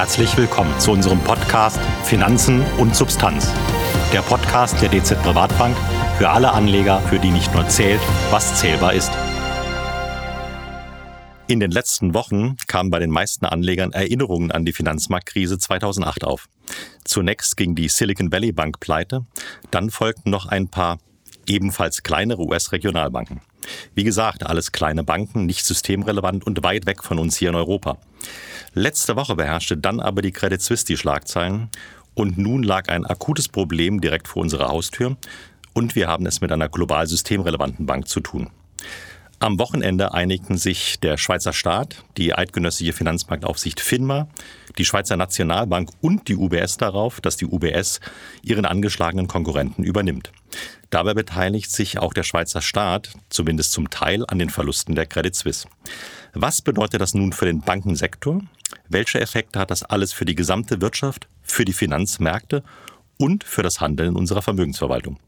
Herzlich willkommen zu unserem Podcast Finanzen und Substanz. Der Podcast der DZ Privatbank für alle Anleger, für die nicht nur zählt, was zählbar ist. In den letzten Wochen kamen bei den meisten Anlegern Erinnerungen an die Finanzmarktkrise 2008 auf. Zunächst ging die Silicon Valley Bank pleite, dann folgten noch ein paar ebenfalls kleinere US-Regionalbanken. Wie gesagt, alles kleine Banken, nicht systemrelevant und weit weg von uns hier in Europa. Letzte Woche beherrschte dann aber die Credit Suisse die Schlagzeilen und nun lag ein akutes Problem direkt vor unserer Haustür und wir haben es mit einer global systemrelevanten Bank zu tun. Am Wochenende einigten sich der Schweizer Staat, die eidgenössische Finanzmarktaufsicht FINMA, die Schweizer Nationalbank und die UBS darauf, dass die UBS ihren angeschlagenen Konkurrenten übernimmt. Dabei beteiligt sich auch der Schweizer Staat, zumindest zum Teil, an den Verlusten der Credit Suisse. Was bedeutet das nun für den Bankensektor? Welche Effekte hat das alles für die gesamte Wirtschaft, für die Finanzmärkte und für das Handeln unserer Vermögensverwaltung.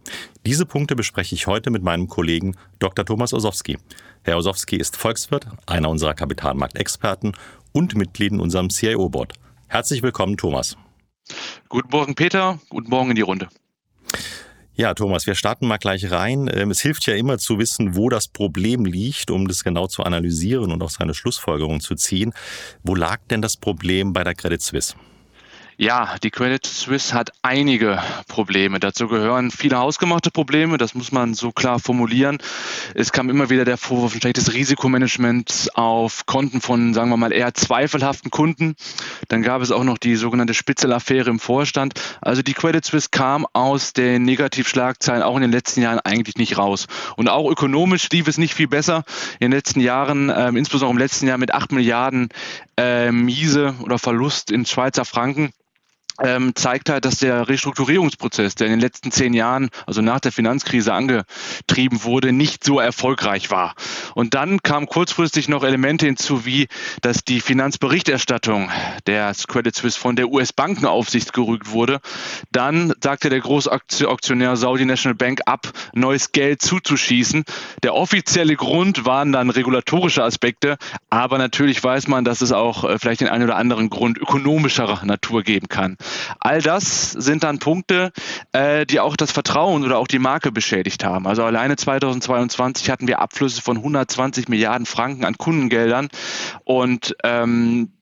Diese Punkte bespreche ich heute mit meinem Kollegen Dr. Thomas Osowski. Herr Osowski ist Volkswirt, einer unserer Kapitalmarktexperten und Mitglied in unserem CIO-Board. Herzlich willkommen, Thomas. Guten Morgen, Peter. Guten Morgen in die Runde. Ja, Thomas, wir starten mal gleich rein. Ähm, es hilft ja immer zu wissen, wo das Problem liegt, um das genau zu analysieren und auch seine Schlussfolgerungen zu ziehen. Wo lag denn das Problem bei der Credit Suisse? Ja, die Credit Suisse hat einige Probleme. Dazu gehören viele hausgemachte Probleme, das muss man so klar formulieren. Es kam immer wieder der Vorwurf ein schlechtes Risikomanagement auf Konten von, sagen wir mal, eher zweifelhaften Kunden. Dann gab es auch noch die sogenannte Spitzelaffäre im Vorstand. Also die Credit Suisse kam aus den Negativschlagzeilen auch in den letzten Jahren eigentlich nicht raus. Und auch ökonomisch lief es nicht viel besser. In den letzten Jahren, äh, insbesondere im letzten Jahr mit 8 Milliarden äh, Miese oder Verlust in Schweizer Franken ähm, zeigt halt, dass der Restrukturierungsprozess, der in den letzten zehn Jahren, also nach der Finanzkrise angetrieben wurde, nicht so erfolgreich war. Und dann kamen kurzfristig noch Elemente hinzu, wie dass die Finanzberichterstattung der Credit Suisse von der US-Bankenaufsicht gerügt wurde. Dann sagte der Großaktionär Saudi National Bank ab, neues Geld zuzuschießen. Der offizielle Grund waren dann regulatorische Aspekte, aber natürlich weiß man, dass es auch äh, vielleicht den einen oder anderen Grund ökonomischer Natur geben kann. All das sind dann Punkte, äh, die auch das Vertrauen oder auch die Marke beschädigt haben. Also alleine 2022 hatten wir Abflüsse von 120 Milliarden Franken an Kundengeldern und ähm,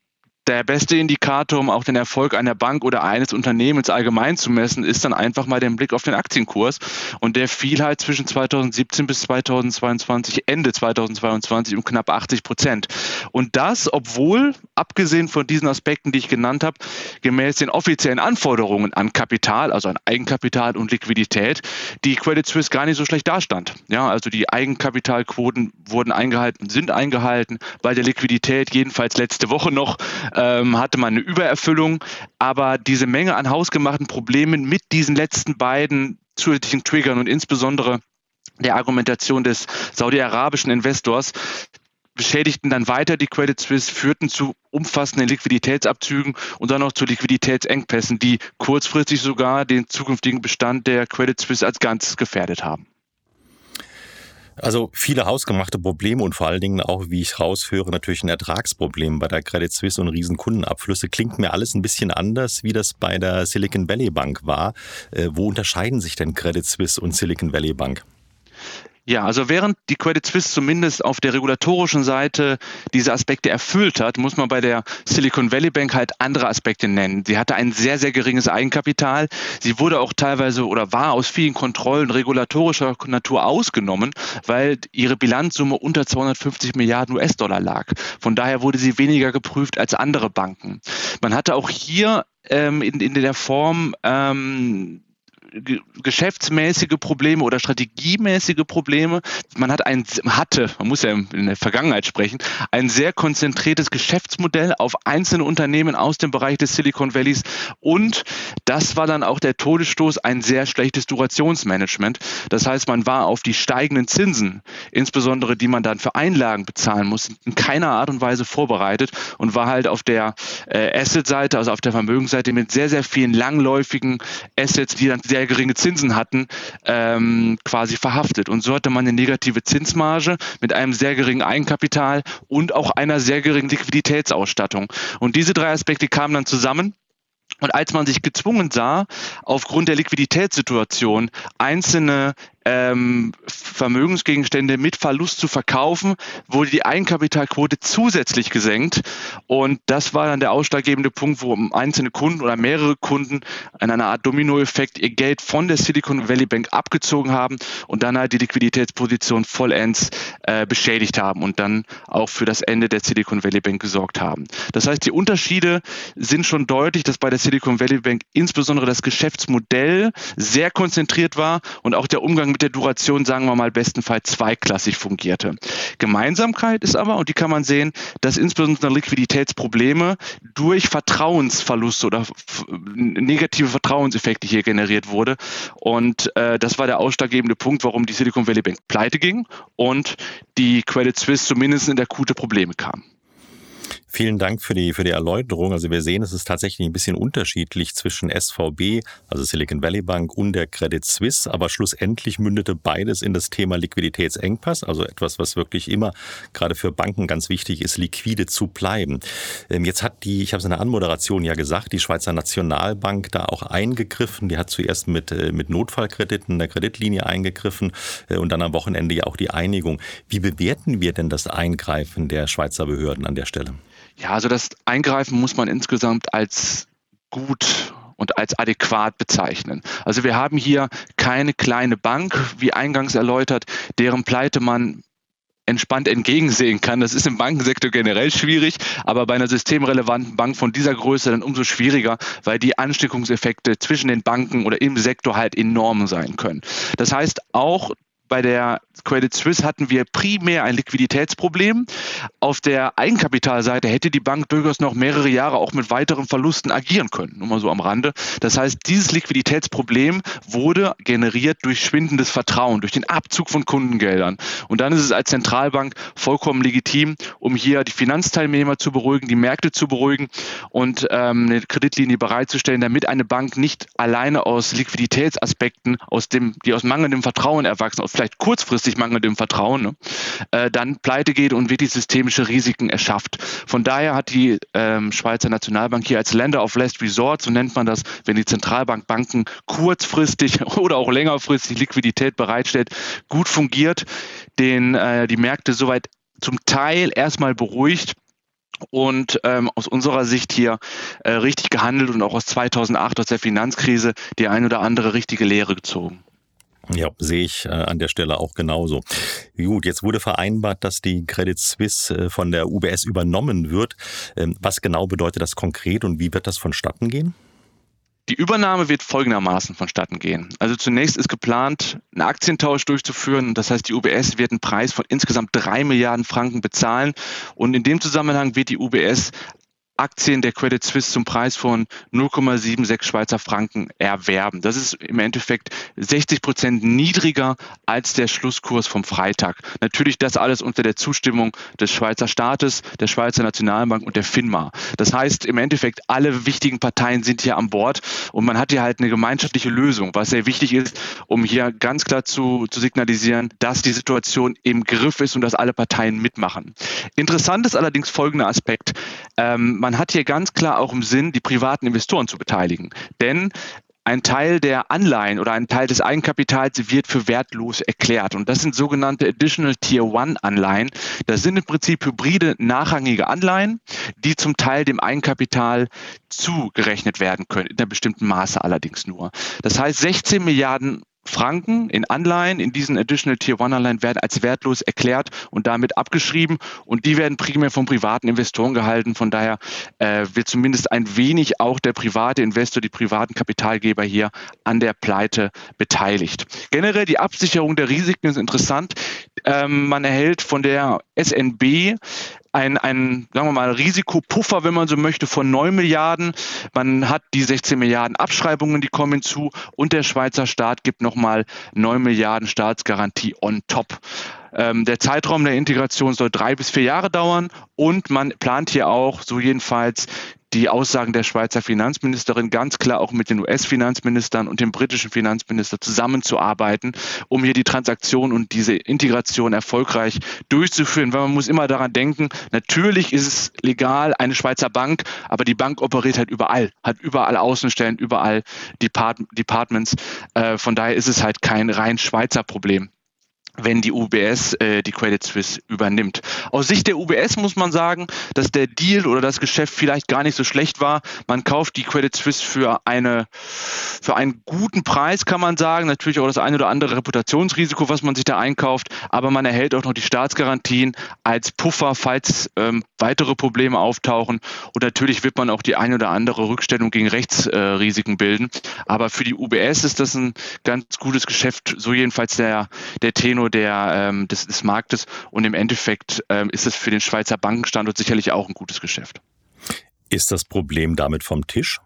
der beste Indikator, um auch den Erfolg einer Bank oder eines Unternehmens allgemein zu messen, ist dann einfach mal der Blick auf den Aktienkurs. Und der fiel halt zwischen 2017 bis 2022, Ende 2022 um knapp 80 Prozent. Und das, obwohl, abgesehen von diesen Aspekten, die ich genannt habe, gemäß den offiziellen Anforderungen an Kapital, also an Eigenkapital und Liquidität, die Credit Suisse gar nicht so schlecht dastand. Ja, also die Eigenkapitalquoten wurden eingehalten, sind eingehalten. Bei der Liquidität jedenfalls letzte Woche noch ähm, hatte man eine Übererfüllung. Aber diese Menge an hausgemachten Problemen mit diesen letzten beiden zusätzlichen Triggern und insbesondere der Argumentation des saudi-arabischen Investors beschädigten dann weiter die Credit Suisse, führten zu umfassenden Liquiditätsabzügen und dann auch zu Liquiditätsengpässen, die kurzfristig sogar den zukünftigen Bestand der Credit Suisse als Ganzes gefährdet haben. Also viele hausgemachte Probleme und vor allen Dingen auch, wie ich raushöre, natürlich ein Ertragsproblem bei der Credit Suisse und Riesenkundenabflüsse. Klingt mir alles ein bisschen anders, wie das bei der Silicon Valley Bank war. Äh, wo unterscheiden sich denn Credit Suisse und Silicon Valley Bank? Ja, also während die Credit Suisse zumindest auf der regulatorischen Seite diese Aspekte erfüllt hat, muss man bei der Silicon Valley Bank halt andere Aspekte nennen. Sie hatte ein sehr, sehr geringes Eigenkapital. Sie wurde auch teilweise oder war aus vielen Kontrollen regulatorischer Natur ausgenommen, weil ihre Bilanzsumme unter 250 Milliarden US-Dollar lag. Von daher wurde sie weniger geprüft als andere Banken. Man hatte auch hier ähm, in, in der Form ähm, geschäftsmäßige Probleme oder strategiemäßige Probleme. Man hat ein, hatte, man muss ja in der Vergangenheit sprechen, ein sehr konzentriertes Geschäftsmodell auf einzelne Unternehmen aus dem Bereich des Silicon Valleys und das war dann auch der Todesstoß, ein sehr schlechtes Durationsmanagement. Das heißt, man war auf die steigenden Zinsen, insbesondere die man dann für Einlagen bezahlen muss, in keiner Art und Weise vorbereitet und war halt auf der äh, Asset-Seite, also auf der Vermögensseite mit sehr, sehr vielen langläufigen Assets, die dann sehr geringe Zinsen hatten, ähm, quasi verhaftet. Und so hatte man eine negative Zinsmarge mit einem sehr geringen Eigenkapital und auch einer sehr geringen Liquiditätsausstattung. Und diese drei Aspekte kamen dann zusammen und als man sich gezwungen sah, aufgrund der Liquiditätssituation einzelne ähm, Vermögensgegenstände mit Verlust zu verkaufen, wurde die Eigenkapitalquote zusätzlich gesenkt. Und das war dann der ausschlaggebende Punkt, wo einzelne Kunden oder mehrere Kunden in einer Art Dominoeffekt ihr Geld von der Silicon Valley Bank abgezogen haben und dann halt die Liquiditätsposition vollends äh, beschädigt haben und dann auch für das Ende der Silicon Valley Bank gesorgt haben. Das heißt, die Unterschiede sind schon deutlich, dass bei der Silicon Valley Bank insbesondere das Geschäftsmodell sehr konzentriert war und auch der Umgang mit der Duration, sagen wir mal, bestenfalls zweiklassig fungierte. Gemeinsamkeit ist aber, und die kann man sehen, dass insbesondere Liquiditätsprobleme durch Vertrauensverluste oder negative Vertrauenseffekte hier generiert wurde. Und äh, das war der ausschlaggebende Punkt, warum die Silicon Valley Bank pleite ging und die Credit Suisse zumindest in akute Probleme kam. Vielen Dank für die, für die Erläuterung. Also wir sehen, es ist tatsächlich ein bisschen unterschiedlich zwischen SVB, also Silicon Valley Bank und der Credit Suisse, aber schlussendlich mündete beides in das Thema Liquiditätsengpass, also etwas, was wirklich immer gerade für Banken ganz wichtig ist, liquide zu bleiben. Ähm, jetzt hat die, ich habe es in der Anmoderation ja gesagt, die Schweizer Nationalbank da auch eingegriffen. Die hat zuerst mit, äh, mit Notfallkrediten der Kreditlinie eingegriffen äh, und dann am Wochenende ja auch die Einigung. Wie bewerten wir denn das Eingreifen der Schweizer Behörden an der Stelle? Ja, also das Eingreifen muss man insgesamt als gut und als adäquat bezeichnen. Also wir haben hier keine kleine Bank, wie eingangs erläutert, deren Pleite man entspannt entgegensehen kann. Das ist im Bankensektor generell schwierig, aber bei einer systemrelevanten Bank von dieser Größe dann umso schwieriger, weil die Ansteckungseffekte zwischen den Banken oder im Sektor halt enorm sein können. Das heißt, auch bei der Credit Suisse hatten wir primär ein Liquiditätsproblem. Auf der Eigenkapitalseite hätte die Bank durchaus noch mehrere Jahre auch mit weiteren Verlusten agieren können. Nur mal so am Rande. Das heißt, dieses Liquiditätsproblem wurde generiert durch schwindendes Vertrauen, durch den Abzug von Kundengeldern. Und dann ist es als Zentralbank vollkommen legitim, um hier die Finanzteilnehmer zu beruhigen, die Märkte zu beruhigen und ähm, eine Kreditlinie bereitzustellen, damit eine Bank nicht alleine aus Liquiditätsaspekten, aus dem, die aus mangelndem Vertrauen erwachsen, aus vielleicht kurzfristig mangelndem Vertrauen, ne, äh, dann pleite geht und wirklich systemische Risiken erschafft. Von daher hat die ähm, Schweizer Nationalbank hier als Lender of Last Resort, so nennt man das, wenn die Zentralbank Banken kurzfristig oder auch längerfristig Liquidität bereitstellt, gut fungiert, den, äh, die Märkte soweit zum Teil erstmal beruhigt und ähm, aus unserer Sicht hier äh, richtig gehandelt und auch aus 2008 aus der Finanzkrise die ein oder andere richtige Lehre gezogen. Ja, sehe ich äh, an der Stelle auch genauso. Gut, jetzt wurde vereinbart, dass die Credit Suisse äh, von der UBS übernommen wird. Ähm, was genau bedeutet das konkret und wie wird das vonstatten gehen? Die Übernahme wird folgendermaßen vonstatten gehen. Also zunächst ist geplant, einen Aktientausch durchzuführen. Das heißt, die UBS wird einen Preis von insgesamt drei Milliarden Franken bezahlen. Und in dem Zusammenhang wird die UBS Aktien der Credit Suisse zum Preis von 0,76 Schweizer Franken erwerben. Das ist im Endeffekt 60 Prozent niedriger als der Schlusskurs vom Freitag. Natürlich das alles unter der Zustimmung des Schweizer Staates, der Schweizer Nationalbank und der FINMA. Das heißt, im Endeffekt alle wichtigen Parteien sind hier an Bord und man hat hier halt eine gemeinschaftliche Lösung, was sehr wichtig ist, um hier ganz klar zu, zu signalisieren, dass die Situation im Griff ist und dass alle Parteien mitmachen. Interessant ist allerdings folgender Aspekt. Ähm, man hat hier ganz klar auch im Sinn, die privaten Investoren zu beteiligen. Denn ein Teil der Anleihen oder ein Teil des Eigenkapitals wird für wertlos erklärt. Und das sind sogenannte Additional Tier One Anleihen. Das sind im Prinzip hybride, nachrangige Anleihen, die zum Teil dem Eigenkapital zugerechnet werden können, in einem bestimmten Maße allerdings nur. Das heißt, 16 Milliarden Franken in Anleihen, in diesen Additional Tier One Anleihen werden als wertlos erklärt und damit abgeschrieben und die werden primär von privaten Investoren gehalten. Von daher äh, wird zumindest ein wenig auch der private Investor, die privaten Kapitalgeber hier an der Pleite beteiligt. Generell die Absicherung der Risiken ist interessant. Ähm, man erhält von der SNB ein, ein, sagen wir mal, Risikopuffer, wenn man so möchte, von 9 Milliarden. Man hat die 16 Milliarden Abschreibungen, die kommen hinzu und der Schweizer Staat gibt nochmal 9 Milliarden Staatsgarantie on top. Ähm, der Zeitraum der Integration soll drei bis vier Jahre dauern und man plant hier auch, so jedenfalls, die Aussagen der Schweizer Finanzministerin ganz klar auch mit den US-Finanzministern und dem britischen Finanzminister zusammenzuarbeiten, um hier die Transaktion und diese Integration erfolgreich durchzuführen. Weil man muss immer daran denken, natürlich ist es legal, eine Schweizer Bank, aber die Bank operiert halt überall, hat überall Außenstellen, überall Depart Departments. Äh, von daher ist es halt kein rein Schweizer Problem wenn die UBS äh, die Credit Suisse übernimmt. Aus Sicht der UBS muss man sagen, dass der Deal oder das Geschäft vielleicht gar nicht so schlecht war. Man kauft die Credit Suisse für eine für einen guten Preis, kann man sagen. Natürlich auch das eine oder andere Reputationsrisiko, was man sich da einkauft, aber man erhält auch noch die Staatsgarantien als Puffer, falls ähm, weitere Probleme auftauchen. Und natürlich wird man auch die eine oder andere Rückstellung gegen Rechtsrisiken äh, bilden. Aber für die UBS ist das ein ganz gutes Geschäft, so jedenfalls der, der Tenor der, ähm, des, des Marktes und im Endeffekt ähm, ist es für den Schweizer Bankenstandort sicherlich auch ein gutes Geschäft. Ist das Problem damit vom Tisch?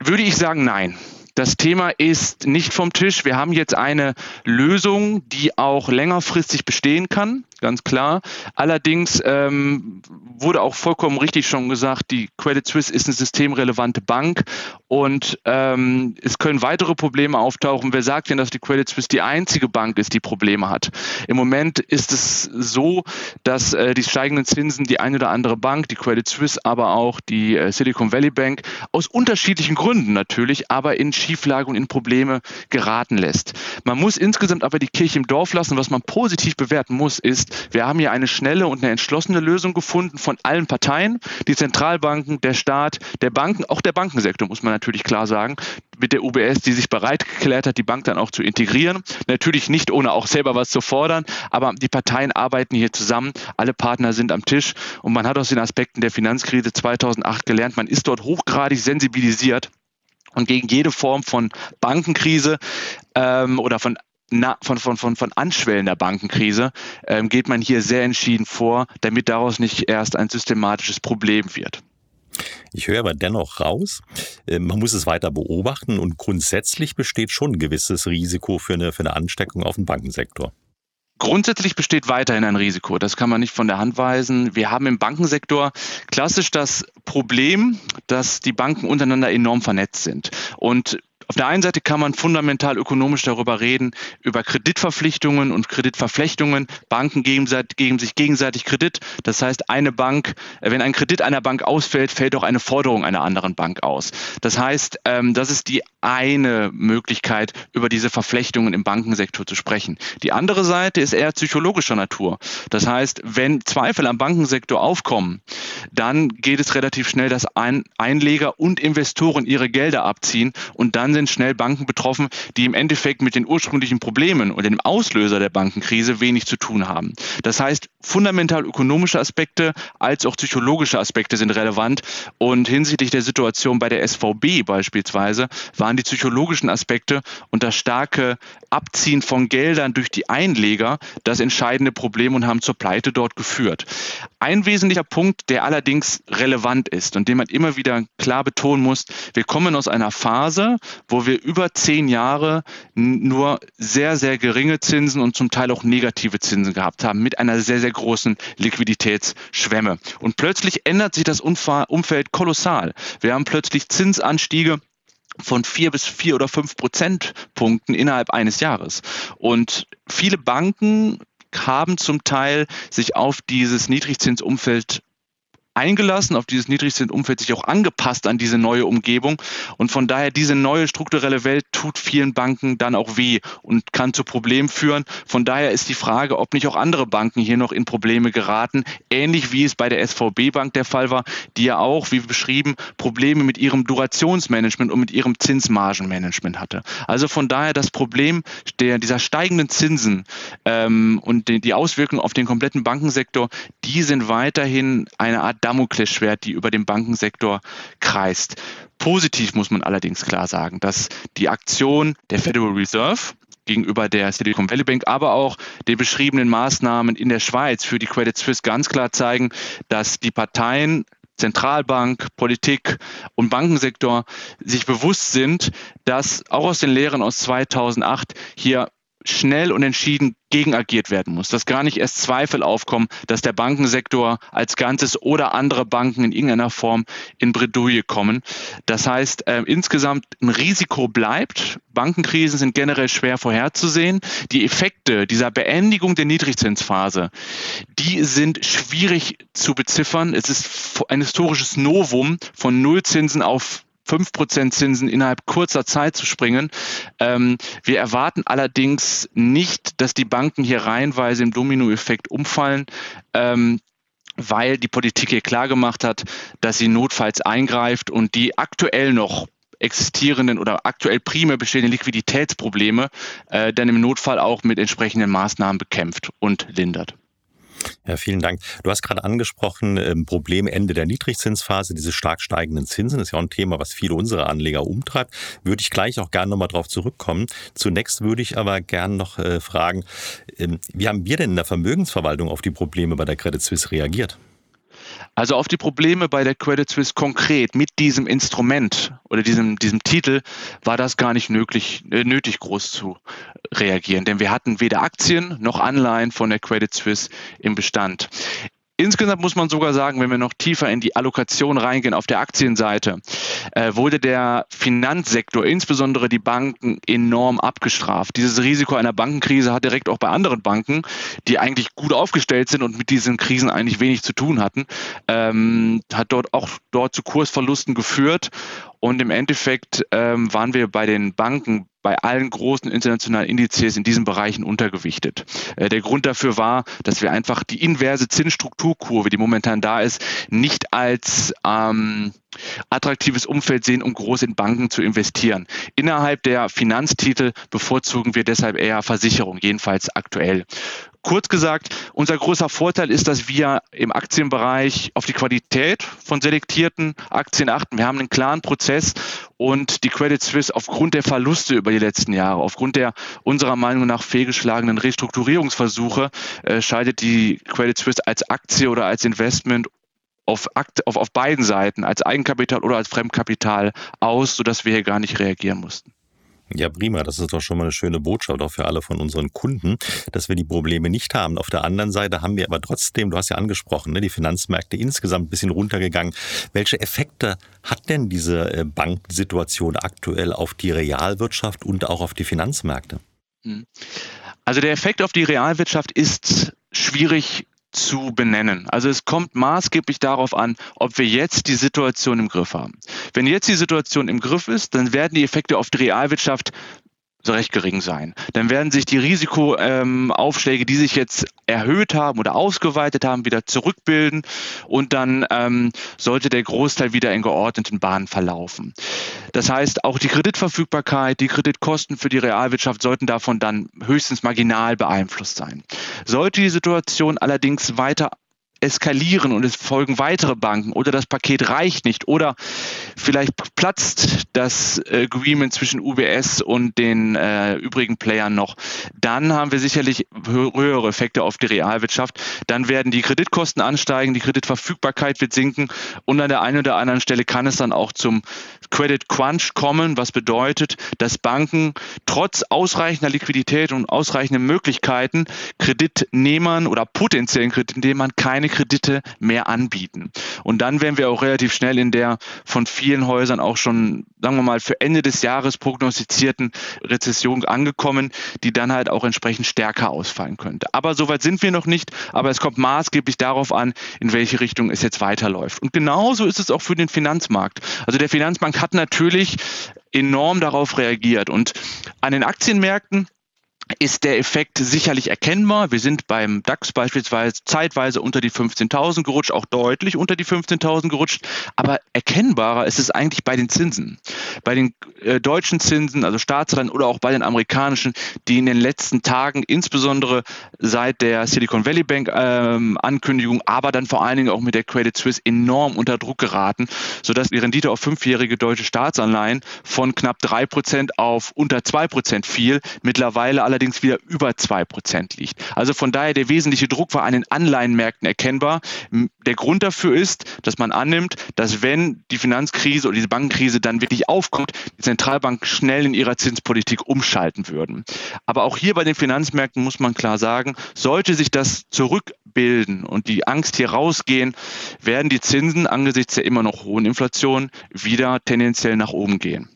Würde ich sagen, nein. Das Thema ist nicht vom Tisch. Wir haben jetzt eine Lösung, die auch längerfristig bestehen kann ganz klar. Allerdings ähm, wurde auch vollkommen richtig schon gesagt, die Credit Suisse ist eine systemrelevante Bank und ähm, es können weitere Probleme auftauchen. Wer sagt denn, dass die Credit Suisse die einzige Bank ist, die Probleme hat? Im Moment ist es so, dass äh, die steigenden Zinsen die eine oder andere Bank, die Credit Suisse, aber auch die äh, Silicon Valley Bank aus unterschiedlichen Gründen natürlich, aber in Schieflage und in Probleme geraten lässt. Man muss insgesamt aber die Kirche im Dorf lassen. Was man positiv bewerten muss, ist, wir haben hier eine schnelle und eine entschlossene Lösung gefunden von allen Parteien, die Zentralbanken, der Staat, der Banken, auch der Bankensektor, muss man natürlich klar sagen, mit der UBS, die sich bereit erklärt hat, die Bank dann auch zu integrieren. Natürlich nicht ohne auch selber was zu fordern, aber die Parteien arbeiten hier zusammen, alle Partner sind am Tisch und man hat aus den Aspekten der Finanzkrise 2008 gelernt, man ist dort hochgradig sensibilisiert und gegen jede Form von Bankenkrise ähm, oder von na, von, von, von, von anschwellender Bankenkrise ähm, geht man hier sehr entschieden vor, damit daraus nicht erst ein systematisches Problem wird. Ich höre aber dennoch raus, äh, man muss es weiter beobachten und grundsätzlich besteht schon ein gewisses Risiko für eine, für eine Ansteckung auf den Bankensektor. Grundsätzlich besteht weiterhin ein Risiko. Das kann man nicht von der Hand weisen. Wir haben im Bankensektor klassisch das Problem, dass die Banken untereinander enorm vernetzt sind. Und auf der einen Seite kann man fundamental ökonomisch darüber reden, über Kreditverpflichtungen und Kreditverflechtungen. Banken geben, geben, sich gegenseitig Kredit. Das heißt, eine Bank, äh, wenn ein Kredit einer Bank ausfällt, fällt auch eine Forderung einer anderen Bank aus. Das heißt, ähm, das ist die eine Möglichkeit, über diese Verflechtungen im Bankensektor zu sprechen. Die andere Seite ist eher psychologischer Natur. Das heißt, wenn Zweifel am Bankensektor aufkommen, dann geht es relativ schnell, dass Einleger und Investoren ihre Gelder abziehen und dann sind schnell Banken betroffen, die im Endeffekt mit den ursprünglichen Problemen und dem Auslöser der Bankenkrise wenig zu tun haben. Das heißt, fundamental ökonomische Aspekte als auch psychologische Aspekte sind relevant und hinsichtlich der Situation bei der SVB beispielsweise waren die psychologischen Aspekte und das starke Abziehen von Geldern durch die Einleger das entscheidende Problem und haben zur Pleite dort geführt. Ein wesentlicher Punkt, der allerdings relevant ist und den man immer wieder klar betonen muss, wir kommen aus einer Phase, wo wir über zehn Jahre nur sehr, sehr geringe Zinsen und zum Teil auch negative Zinsen gehabt haben mit einer sehr, sehr großen Liquiditätsschwemme. Und plötzlich ändert sich das Umfeld kolossal. Wir haben plötzlich Zinsanstiege von vier bis vier oder fünf Prozentpunkten innerhalb eines Jahres. Und viele Banken haben zum Teil sich auf dieses Niedrigzinsumfeld eingelassen, auf dieses Niedrigzinsumfeld sich auch angepasst an diese neue Umgebung. Und von daher diese neue strukturelle Welt tut vielen Banken dann auch weh und kann zu Problemen führen. Von daher ist die Frage, ob nicht auch andere Banken hier noch in Probleme geraten, ähnlich wie es bei der SVB Bank der Fall war, die ja auch, wie beschrieben, Probleme mit ihrem Durationsmanagement und mit ihrem Zinsmargenmanagement hatte. Also von daher das Problem der, dieser steigenden Zinsen ähm, und die, die Auswirkungen auf den kompletten Bankensektor, die sind weiterhin eine Art Damoklesschwert, die über dem Bankensektor kreist. Positiv muss man allerdings klar sagen, dass die Aktion der Federal Reserve gegenüber der Silicon Valley Bank, aber auch den beschriebenen Maßnahmen in der Schweiz für die Credit Suisse ganz klar zeigen, dass die Parteien Zentralbank, Politik und Bankensektor sich bewusst sind, dass auch aus den Lehren aus 2008 hier schnell und entschieden gegenagiert werden muss, dass gar nicht erst Zweifel aufkommen, dass der Bankensektor als Ganzes oder andere Banken in irgendeiner Form in Bredouille kommen. Das heißt, äh, insgesamt ein Risiko bleibt. Bankenkrisen sind generell schwer vorherzusehen. Die Effekte dieser Beendigung der Niedrigzinsphase, die sind schwierig zu beziffern. Es ist ein historisches Novum von Nullzinsen auf 5% Zinsen innerhalb kurzer Zeit zu springen. Ähm, wir erwarten allerdings nicht, dass die Banken hier reihenweise im Dominoeffekt umfallen. Ähm, weil die Politik hier klargemacht hat, dass sie notfalls eingreift und die aktuell noch existierenden oder aktuell primär bestehenden Liquiditätsprobleme äh, dann im Notfall auch mit entsprechenden Maßnahmen bekämpft und lindert. Ja, vielen Dank. Du hast gerade angesprochen, ähm, Problem Ende der Niedrigzinsphase, diese stark steigenden Zinsen. Ist ja auch ein Thema, was viele unserer Anleger umtreibt. Würde ich gleich auch gerne nochmal drauf zurückkommen. Zunächst würde ich aber gerne noch äh, fragen, ähm, wie haben wir denn in der Vermögensverwaltung auf die Probleme bei der Credit Suisse reagiert? Also auf die Probleme bei der Credit Suisse konkret mit diesem Instrument oder diesem, diesem Titel war das gar nicht nötig, äh, nötig groß zu reagieren, denn wir hatten weder Aktien noch Anleihen von der Credit Suisse im Bestand. Insgesamt muss man sogar sagen, wenn wir noch tiefer in die Allokation reingehen auf der Aktienseite, äh, wurde der Finanzsektor, insbesondere die Banken, enorm abgestraft. Dieses Risiko einer Bankenkrise hat direkt auch bei anderen Banken, die eigentlich gut aufgestellt sind und mit diesen Krisen eigentlich wenig zu tun hatten, ähm, hat dort auch dort zu Kursverlusten geführt. Und im Endeffekt ähm, waren wir bei den Banken bei allen großen internationalen Indizes in diesen Bereichen untergewichtet. Äh, der Grund dafür war, dass wir einfach die inverse Zinsstrukturkurve, die momentan da ist, nicht als ähm, attraktives Umfeld sehen, um groß in Banken zu investieren. Innerhalb der Finanztitel bevorzugen wir deshalb eher Versicherung, jedenfalls aktuell. Kurz gesagt, unser großer Vorteil ist, dass wir im Aktienbereich auf die Qualität von selektierten Aktien achten. Wir haben einen klaren Prozess und die Credit Suisse aufgrund der Verluste über die letzten Jahre, aufgrund der unserer Meinung nach fehlgeschlagenen Restrukturierungsversuche, äh, scheidet die Credit Suisse als Aktie oder als Investment auf, Akt, auf, auf beiden Seiten als Eigenkapital oder als Fremdkapital aus, sodass wir hier gar nicht reagieren mussten. Ja, prima. Das ist doch schon mal eine schöne Botschaft auch für alle von unseren Kunden, dass wir die Probleme nicht haben. Auf der anderen Seite haben wir aber trotzdem, du hast ja angesprochen, ne, die Finanzmärkte insgesamt ein bisschen runtergegangen. Welche Effekte hat denn diese äh, Banksituation aktuell auf die Realwirtschaft und auch auf die Finanzmärkte? Hm. Also der Effekt auf die Realwirtschaft ist schwierig zu benennen. Also es kommt maßgeblich darauf an, ob wir jetzt die Situation im Griff haben. Wenn jetzt die Situation im Griff ist, dann werden die Effekte auf die Realwirtschaft recht gering sein. Dann werden sich die Risikoaufschläge, ähm, die sich jetzt erhöht haben oder ausgeweitet haben, wieder zurückbilden und dann ähm, sollte der Großteil wieder in geordneten Bahnen verlaufen. Das heißt, auch die Kreditverfügbarkeit, die Kreditkosten für die Realwirtschaft sollten davon dann höchstens marginal beeinflusst sein. Sollte die Situation allerdings weiter eskalieren und es folgen weitere Banken oder das Paket reicht nicht oder vielleicht platzt das Agreement zwischen UBS und den äh, übrigen Playern noch, dann haben wir sicherlich höhere Effekte auf die Realwirtschaft. Dann werden die Kreditkosten ansteigen, die Kreditverfügbarkeit wird sinken und an der einen oder anderen Stelle kann es dann auch zum Credit Crunch kommen, was bedeutet, dass Banken trotz ausreichender Liquidität und ausreichenden Möglichkeiten Kreditnehmern oder potenziellen Kreditnehmern keine Kredite mehr anbieten. Und dann wären wir auch relativ schnell in der von vielen Häusern auch schon, sagen wir mal, für Ende des Jahres prognostizierten Rezession angekommen, die dann halt auch entsprechend stärker ausfallen könnte. Aber soweit sind wir noch nicht, aber es kommt maßgeblich darauf an, in welche Richtung es jetzt weiterläuft. Und genauso ist es auch für den Finanzmarkt. Also der Finanzmarkt hat natürlich enorm darauf reagiert. Und an den Aktienmärkten ist der Effekt sicherlich erkennbar. Wir sind beim DAX beispielsweise zeitweise unter die 15.000 gerutscht, auch deutlich unter die 15.000 gerutscht. Aber erkennbarer ist es eigentlich bei den Zinsen. Bei den äh, deutschen Zinsen, also Staatsrenten oder auch bei den amerikanischen, die in den letzten Tagen, insbesondere seit der Silicon Valley Bank ähm, Ankündigung, aber dann vor allen Dingen auch mit der Credit Suisse enorm unter Druck geraten, sodass die Rendite auf fünfjährige deutsche Staatsanleihen von knapp drei Prozent auf unter zwei Prozent fiel. Mittlerweile allerdings wieder über zwei Prozent liegt. Also von daher der wesentliche Druck war an den Anleihenmärkten erkennbar. Der Grund dafür ist, dass man annimmt, dass wenn die Finanzkrise oder diese Bankenkrise dann wirklich aufkommt, die Zentralbanken schnell in ihrer Zinspolitik umschalten würden. Aber auch hier bei den Finanzmärkten muss man klar sagen, sollte sich das zurückbilden und die Angst hier rausgehen, werden die Zinsen angesichts der immer noch hohen Inflation wieder tendenziell nach oben gehen.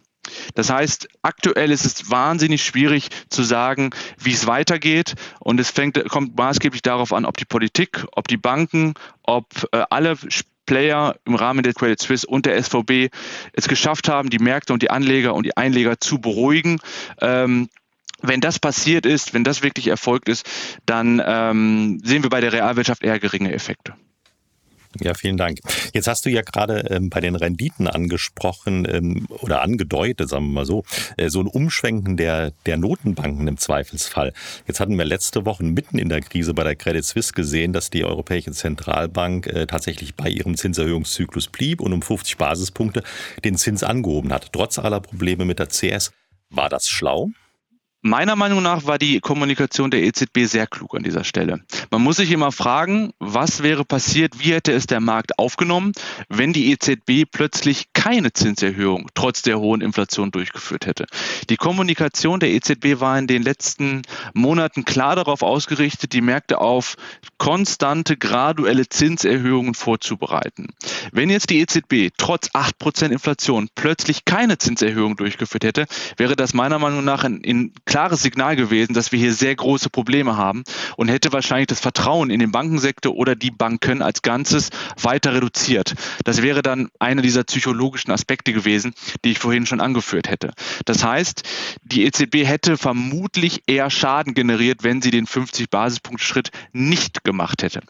Das heißt, aktuell ist es wahnsinnig schwierig zu sagen, wie es weitergeht. Und es fängt, kommt maßgeblich darauf an, ob die Politik, ob die Banken, ob äh, alle Player im Rahmen der Credit Suisse und der SVB es geschafft haben, die Märkte und die Anleger und die Einleger zu beruhigen. Ähm, wenn das passiert ist, wenn das wirklich erfolgt ist, dann ähm, sehen wir bei der Realwirtschaft eher geringe Effekte. Ja, vielen Dank. Jetzt hast du ja gerade ähm, bei den Renditen angesprochen ähm, oder angedeutet, sagen wir mal so, äh, so ein Umschwenken der, der Notenbanken im Zweifelsfall. Jetzt hatten wir letzte Woche mitten in der Krise bei der Credit Suisse gesehen, dass die Europäische Zentralbank äh, tatsächlich bei ihrem Zinserhöhungszyklus blieb und um 50 Basispunkte den Zins angehoben hat. Trotz aller Probleme mit der CS. War das schlau? Meiner Meinung nach war die Kommunikation der EZB sehr klug an dieser Stelle. Man muss sich immer fragen, was wäre passiert, wie hätte es der Markt aufgenommen, wenn die EZB plötzlich keine Zinserhöhung trotz der hohen Inflation durchgeführt hätte. Die Kommunikation der EZB war in den letzten Monaten klar darauf ausgerichtet, die Märkte auf konstante, graduelle Zinserhöhungen vorzubereiten. Wenn jetzt die EZB trotz 8% Inflation plötzlich keine Zinserhöhung durchgeführt hätte, wäre das meiner Meinung nach in, in klares Signal gewesen, dass wir hier sehr große Probleme haben und hätte wahrscheinlich das Vertrauen in den Bankensektor oder die Banken als Ganzes weiter reduziert. Das wäre dann einer dieser psychologischen Aspekte gewesen, die ich vorhin schon angeführt hätte. Das heißt, die EZB hätte vermutlich eher Schaden generiert, wenn sie den 50 Basispunkt Schritt nicht gemacht hätte.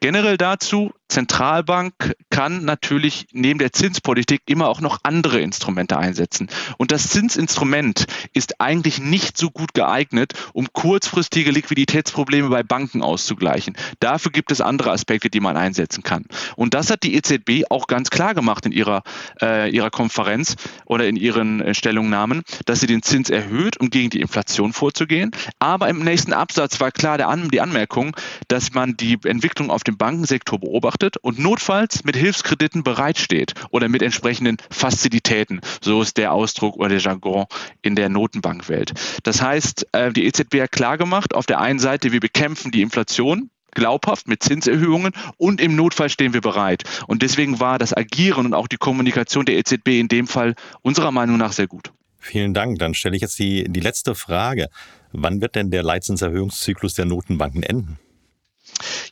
Generell dazu, Zentralbank kann natürlich neben der Zinspolitik immer auch noch andere Instrumente einsetzen. Und das Zinsinstrument ist eigentlich nicht so gut geeignet, um kurzfristige Liquiditätsprobleme bei Banken auszugleichen. Dafür gibt es andere Aspekte, die man einsetzen kann. Und das hat die EZB auch ganz klar gemacht in ihrer, äh, ihrer Konferenz oder in ihren äh, Stellungnahmen, dass sie den Zins erhöht, um gegen die Inflation vorzugehen. Aber im nächsten Absatz war klar der An die Anmerkung, dass man die Entwicklung auf dem Bankensektor beobachtet und notfalls mit Hilfskrediten bereitsteht oder mit entsprechenden Fazilitäten. So ist der Ausdruck oder der Jargon in der Notenbankwelt. Das heißt, äh, die EZB hat klargemacht, auf der einen Seite, wir bekämpfen die Inflation, glaubhaft mit Zinserhöhungen und im Notfall stehen wir bereit. Und deswegen war das Agieren und auch die Kommunikation der EZB in dem Fall unserer Meinung nach sehr gut. Vielen Dank. Dann stelle ich jetzt die, die letzte Frage. Wann wird denn der Leitzinserhöhungszyklus der Notenbanken enden?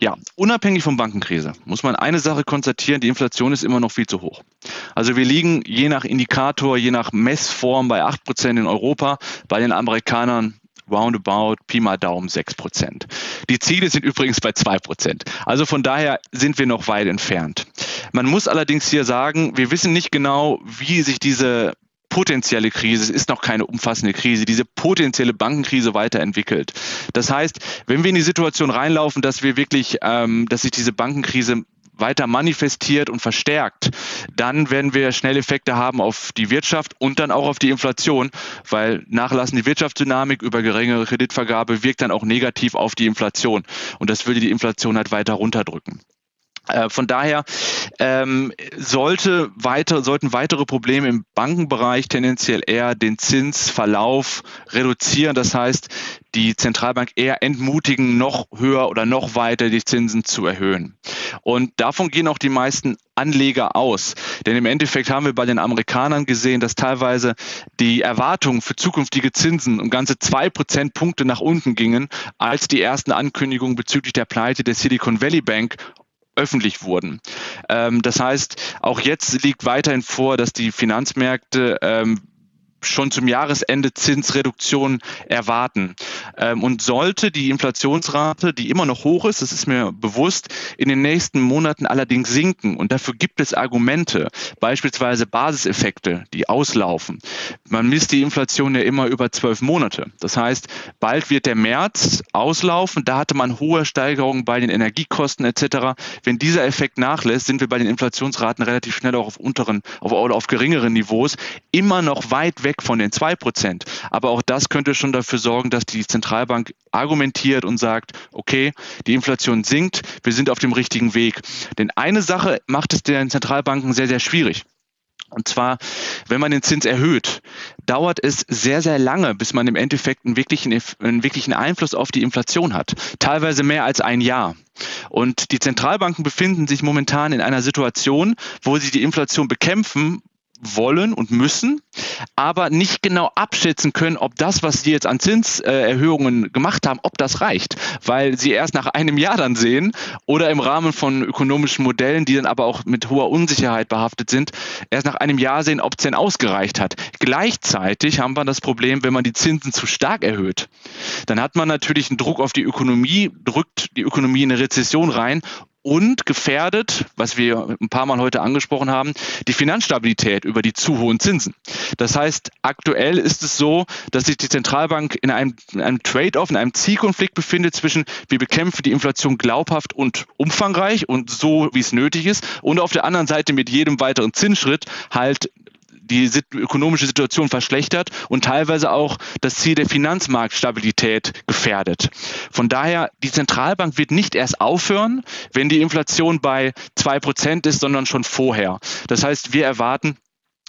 Ja, unabhängig von Bankenkrise muss man eine Sache konstatieren, die Inflation ist immer noch viel zu hoch. Also wir liegen je nach Indikator, je nach Messform bei 8% in Europa, bei den Amerikanern roundabout Pi mal Daumen 6% Die Ziele sind übrigens bei 2% Also von daher sind wir noch weit entfernt. Man muss allerdings hier sagen, wir wissen nicht genau, wie sich diese potenzielle Krise, es ist noch keine umfassende Krise, diese potenzielle Bankenkrise weiterentwickelt. Das heißt, wenn wir in die Situation reinlaufen, dass wir wirklich, ähm, dass sich diese Bankenkrise weiter manifestiert und verstärkt, dann werden wir schnell Effekte haben auf die Wirtschaft und dann auch auf die Inflation, weil nachlassende Wirtschaftsdynamik über geringere Kreditvergabe wirkt dann auch negativ auf die Inflation und das würde die Inflation halt weiter runterdrücken. Äh, von daher ähm, sollte weiter, sollten weitere Probleme im Bankenbereich tendenziell eher den Zinsverlauf reduzieren. Das heißt, die Zentralbank eher entmutigen, noch höher oder noch weiter die Zinsen zu erhöhen. Und davon gehen auch die meisten Anleger aus. Denn im Endeffekt haben wir bei den Amerikanern gesehen, dass teilweise die Erwartungen für zukünftige Zinsen um ganze zwei Prozentpunkte nach unten gingen, als die ersten Ankündigungen bezüglich der Pleite der Silicon Valley Bank öffentlich wurden. Ähm, das heißt, auch jetzt liegt weiterhin vor, dass die Finanzmärkte ähm, schon zum Jahresende Zinsreduktion erwarten. Ähm, und sollte die Inflationsrate, die immer noch hoch ist, das ist mir bewusst, in den nächsten Monaten allerdings sinken. Und dafür gibt es Argumente, beispielsweise Basiseffekte, die auslaufen. Man misst die Inflation ja immer über zwölf Monate. Das heißt, bald wird der März auslaufen. Da hatte man hohe Steigerungen bei den Energiekosten etc. Wenn dieser Effekt nachlässt, sind wir bei den Inflationsraten relativ schnell auch auf unteren auf, oder auf geringeren Niveaus immer noch weit weg weg von den 2%. Aber auch das könnte schon dafür sorgen, dass die Zentralbank argumentiert und sagt, okay, die Inflation sinkt, wir sind auf dem richtigen Weg. Denn eine Sache macht es den Zentralbanken sehr, sehr schwierig. Und zwar, wenn man den Zins erhöht, dauert es sehr, sehr lange, bis man im Endeffekt einen wirklichen, einen wirklichen Einfluss auf die Inflation hat. Teilweise mehr als ein Jahr. Und die Zentralbanken befinden sich momentan in einer Situation, wo sie die Inflation bekämpfen wollen und müssen, aber nicht genau abschätzen können, ob das, was sie jetzt an Zinserhöhungen gemacht haben, ob das reicht, weil sie erst nach einem Jahr dann sehen oder im Rahmen von ökonomischen Modellen, die dann aber auch mit hoher Unsicherheit behaftet sind, erst nach einem Jahr sehen, ob es denn ausgereicht hat. Gleichzeitig haben wir das Problem, wenn man die Zinsen zu stark erhöht, dann hat man natürlich einen Druck auf die Ökonomie, drückt die Ökonomie in eine Rezession rein und gefährdet, was wir ein paar Mal heute angesprochen haben, die Finanzstabilität über die zu hohen Zinsen. Das heißt, aktuell ist es so, dass sich die Zentralbank in einem, einem Trade-off, in einem Zielkonflikt befindet zwischen, wir bekämpfen die Inflation glaubhaft und umfangreich und so, wie es nötig ist, und auf der anderen Seite mit jedem weiteren Zinsschritt halt die ökonomische Situation verschlechtert und teilweise auch das Ziel der Finanzmarktstabilität gefährdet. Von daher, die Zentralbank wird nicht erst aufhören, wenn die Inflation bei zwei Prozent ist, sondern schon vorher. Das heißt, wir erwarten,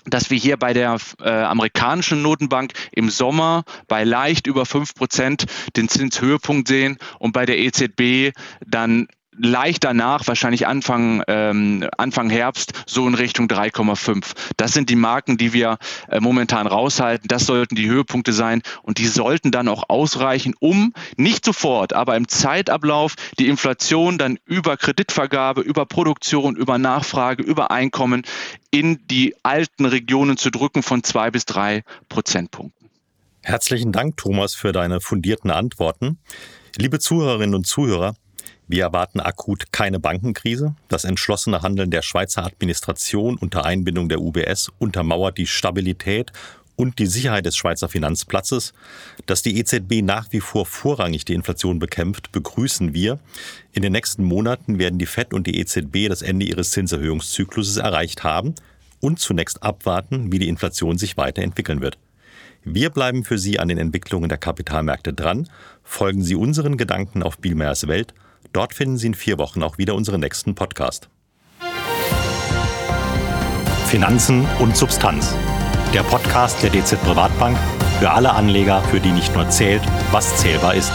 dass wir hier bei der äh, amerikanischen Notenbank im Sommer bei leicht über fünf Prozent den Zinshöhepunkt sehen und bei der EZB dann leicht danach, wahrscheinlich Anfang, ähm, Anfang Herbst, so in Richtung 3,5. Das sind die Marken, die wir äh, momentan raushalten. Das sollten die Höhepunkte sein und die sollten dann auch ausreichen, um nicht sofort, aber im Zeitablauf die Inflation dann über Kreditvergabe, über Produktion, über Nachfrage, über Einkommen in die alten Regionen zu drücken von zwei bis drei Prozentpunkten. Herzlichen Dank, Thomas, für deine fundierten Antworten. Liebe Zuhörerinnen und Zuhörer, wir erwarten akut keine Bankenkrise. Das entschlossene Handeln der Schweizer Administration unter Einbindung der UBS untermauert die Stabilität und die Sicherheit des Schweizer Finanzplatzes. Dass die EZB nach wie vor vorrangig die Inflation bekämpft, begrüßen wir. In den nächsten Monaten werden die FED und die EZB das Ende ihres Zinserhöhungszykluses erreicht haben und zunächst abwarten, wie die Inflation sich weiterentwickeln wird. Wir bleiben für Sie an den Entwicklungen der Kapitalmärkte dran. Folgen Sie unseren Gedanken auf Bielmeyers Welt Dort finden Sie in vier Wochen auch wieder unseren nächsten Podcast. Finanzen und Substanz. Der Podcast der DZ Privatbank für alle Anleger, für die nicht nur zählt, was zählbar ist.